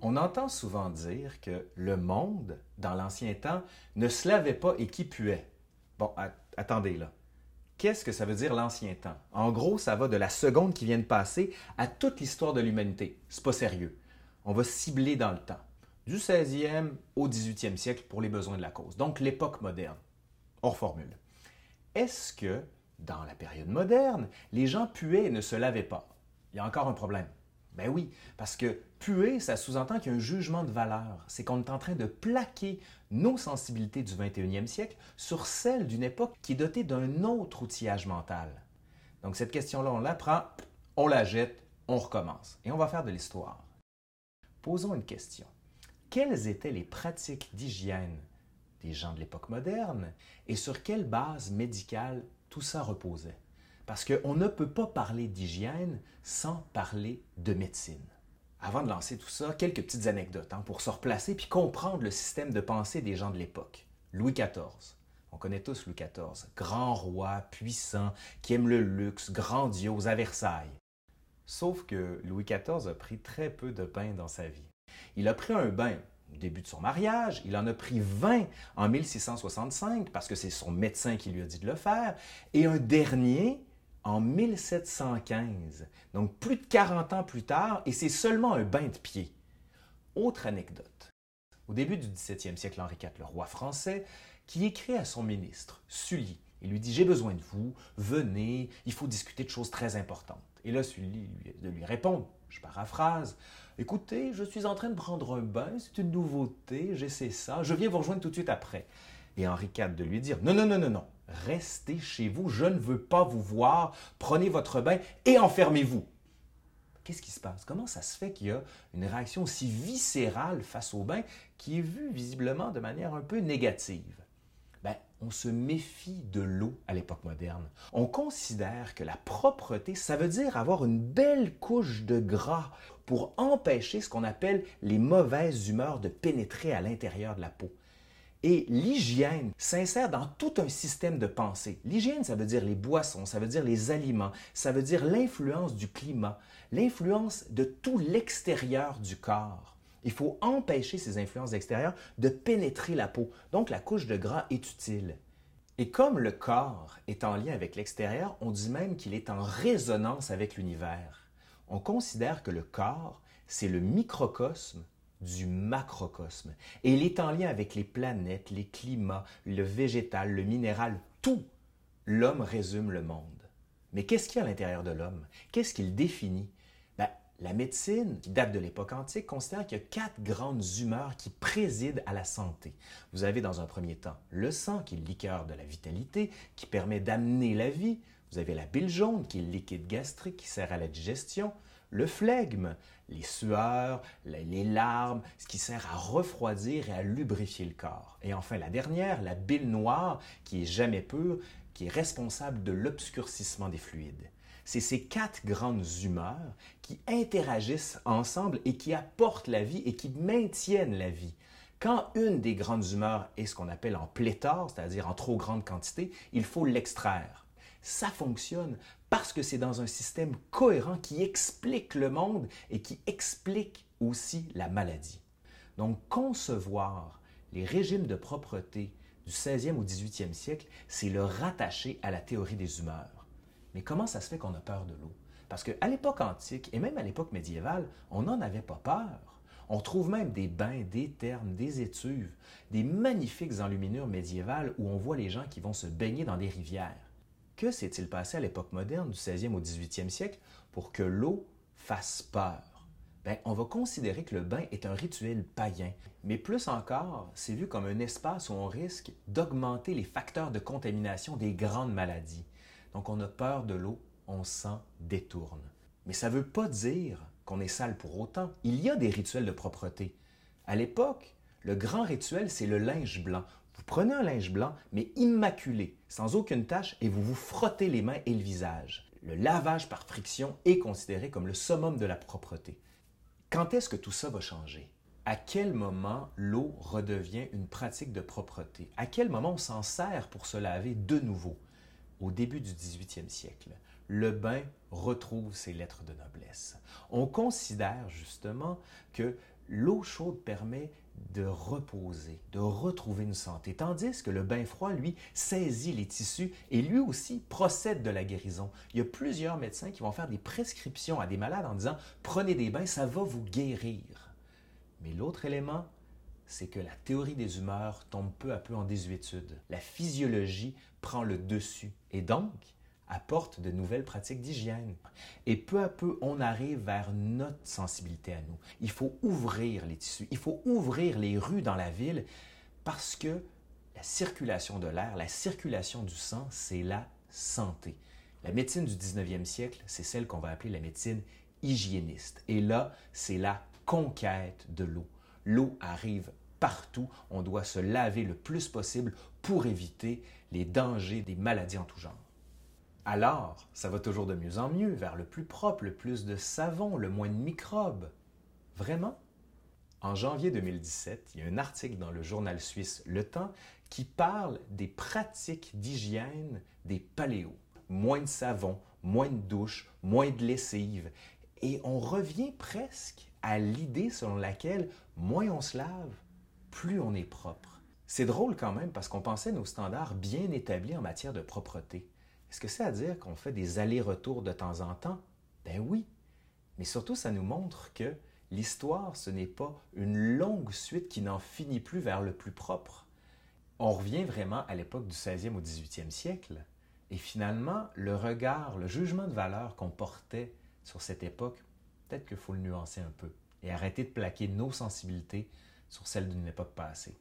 On entend souvent dire que le monde, dans l'ancien temps, ne se lavait pas et qui puait. Bon, attendez là. Qu'est-ce que ça veut dire l'ancien temps? En gros, ça va de la seconde qui vient de passer à toute l'histoire de l'humanité. C'est pas sérieux. On va cibler dans le temps, du 16e au 18e siècle pour les besoins de la cause. Donc l'époque moderne. On reformule. Est-ce que, dans la période moderne, les gens puaient et ne se lavaient pas? Il y a encore un problème. Ben oui, parce que puer, ça sous-entend qu'il y a un jugement de valeur. C'est qu'on est en train de plaquer nos sensibilités du 21e siècle sur celles d'une époque qui est dotée d'un autre outillage mental. Donc cette question-là, on la prend, on la jette, on recommence. Et on va faire de l'histoire. Posons une question. Quelles étaient les pratiques d'hygiène des gens de l'époque moderne et sur quelle base médicale tout ça reposait? Parce qu'on ne peut pas parler d'hygiène sans parler de médecine. Avant de lancer tout ça, quelques petites anecdotes hein, pour se replacer puis comprendre le système de pensée des gens de l'époque. Louis XIV. On connaît tous Louis XIV, grand roi, puissant, qui aime le luxe, grandiose à Versailles. Sauf que Louis XIV a pris très peu de bains dans sa vie. Il a pris un bain au début de son mariage, il en a pris 20 en 1665 parce que c'est son médecin qui lui a dit de le faire, et un dernier en 1715, donc plus de 40 ans plus tard, et c'est seulement un bain de pied. Autre anecdote. Au début du 17e siècle, Henri IV, le roi français, qui écrit à son ministre, Sully, il lui dit J'ai besoin de vous, venez, il faut discuter de choses très importantes. Et là, Sully de lui répondre, je paraphrase Écoutez, je suis en train de prendre un bain, c'est une nouveauté, j'essaie ça, je viens vous rejoindre tout de suite après. Et Henri IV de lui dire Non, non, non, non, non, Restez chez vous, je ne veux pas vous voir, prenez votre bain et enfermez-vous. Qu'est-ce qui se passe? Comment ça se fait qu'il y a une réaction aussi viscérale face au bain qui est vue visiblement de manière un peu négative? Ben, on se méfie de l'eau à l'époque moderne. On considère que la propreté, ça veut dire avoir une belle couche de gras pour empêcher ce qu'on appelle les mauvaises humeurs de pénétrer à l'intérieur de la peau. Et l'hygiène s'insère dans tout un système de pensée. L'hygiène, ça veut dire les boissons, ça veut dire les aliments, ça veut dire l'influence du climat, l'influence de tout l'extérieur du corps. Il faut empêcher ces influences extérieures de pénétrer la peau. Donc la couche de gras est utile. Et comme le corps est en lien avec l'extérieur, on dit même qu'il est en résonance avec l'univers. On considère que le corps, c'est le microcosme du macrocosme. Et il est en lien avec les planètes, les climats, le végétal, le minéral, tout. L'homme résume le monde. Mais qu'est-ce qu'il y a à l'intérieur de l'homme? Qu'est-ce qu'il définit? Ben, la médecine, qui date de l'époque antique, considère qu'il y a quatre grandes humeurs qui président à la santé. Vous avez dans un premier temps le sang, qui est le liqueur de la vitalité, qui permet d'amener la vie. Vous avez la bile jaune, qui est le liquide gastrique, qui sert à la digestion le flegme, les sueurs, les larmes, ce qui sert à refroidir et à lubrifier le corps. Et enfin la dernière, la bile noire, qui est jamais pure, qui est responsable de l'obscurcissement des fluides. C'est ces quatre grandes humeurs qui interagissent ensemble et qui apportent la vie et qui maintiennent la vie. Quand une des grandes humeurs est ce qu'on appelle en pléthore, c'est-à-dire en trop grande quantité, il faut l'extraire ça fonctionne parce que c'est dans un système cohérent qui explique le monde et qui explique aussi la maladie. Donc concevoir les régimes de propreté du 16e au 18e siècle, c'est le rattacher à la théorie des humeurs. Mais comment ça se fait qu'on a peur de l'eau? Parce qu'à l'époque antique et même à l'époque médiévale, on n'en avait pas peur. On trouve même des bains, des thermes, des étuves, des magnifiques enluminures médiévales où on voit les gens qui vont se baigner dans des rivières. Que s'est-il passé à l'époque moderne, du 16e au 18e siècle, pour que l'eau fasse peur? Ben, on va considérer que le bain est un rituel païen. Mais plus encore, c'est vu comme un espace où on risque d'augmenter les facteurs de contamination des grandes maladies. Donc on a peur de l'eau, on s'en détourne. Mais ça ne veut pas dire qu'on est sale pour autant. Il y a des rituels de propreté. À l'époque, le grand rituel, c'est le linge blanc. Vous prenez un linge blanc, mais immaculé, sans aucune tache, et vous vous frottez les mains et le visage. Le lavage par friction est considéré comme le summum de la propreté. Quand est-ce que tout ça va changer? À quel moment l'eau redevient une pratique de propreté? À quel moment on s'en sert pour se laver de nouveau? Au début du 18e siècle, le bain retrouve ses lettres de noblesse. On considère justement que l'eau chaude permet de reposer, de retrouver une santé, tandis que le bain froid, lui, saisit les tissus et lui aussi procède de la guérison. Il y a plusieurs médecins qui vont faire des prescriptions à des malades en disant prenez des bains, ça va vous guérir. Mais l'autre élément, c'est que la théorie des humeurs tombe peu à peu en désuétude. La physiologie prend le dessus et donc apporte de nouvelles pratiques d'hygiène. Et peu à peu, on arrive vers notre sensibilité à nous. Il faut ouvrir les tissus, il faut ouvrir les rues dans la ville parce que la circulation de l'air, la circulation du sang, c'est la santé. La médecine du 19e siècle, c'est celle qu'on va appeler la médecine hygiéniste. Et là, c'est la conquête de l'eau. L'eau arrive partout. On doit se laver le plus possible pour éviter les dangers des maladies en tout genre. Alors, ça va toujours de mieux en mieux, vers le plus propre, le plus de savon, le moins de microbes. Vraiment? En janvier 2017, il y a un article dans le journal suisse Le Temps qui parle des pratiques d'hygiène des paléos. Moins de savon, moins de douche, moins de lessive. Et on revient presque à l'idée selon laquelle moins on se lave, plus on est propre. C'est drôle quand même parce qu'on pensait nos standards bien établis en matière de propreté. Est-ce que c'est à dire qu'on fait des allers-retours de temps en temps? Ben oui. Mais surtout, ça nous montre que l'histoire, ce n'est pas une longue suite qui n'en finit plus vers le plus propre. On revient vraiment à l'époque du 16e au 18e siècle. Et finalement, le regard, le jugement de valeur qu'on portait sur cette époque, peut-être qu'il faut le nuancer un peu et arrêter de plaquer nos sensibilités sur celles d'une époque passée.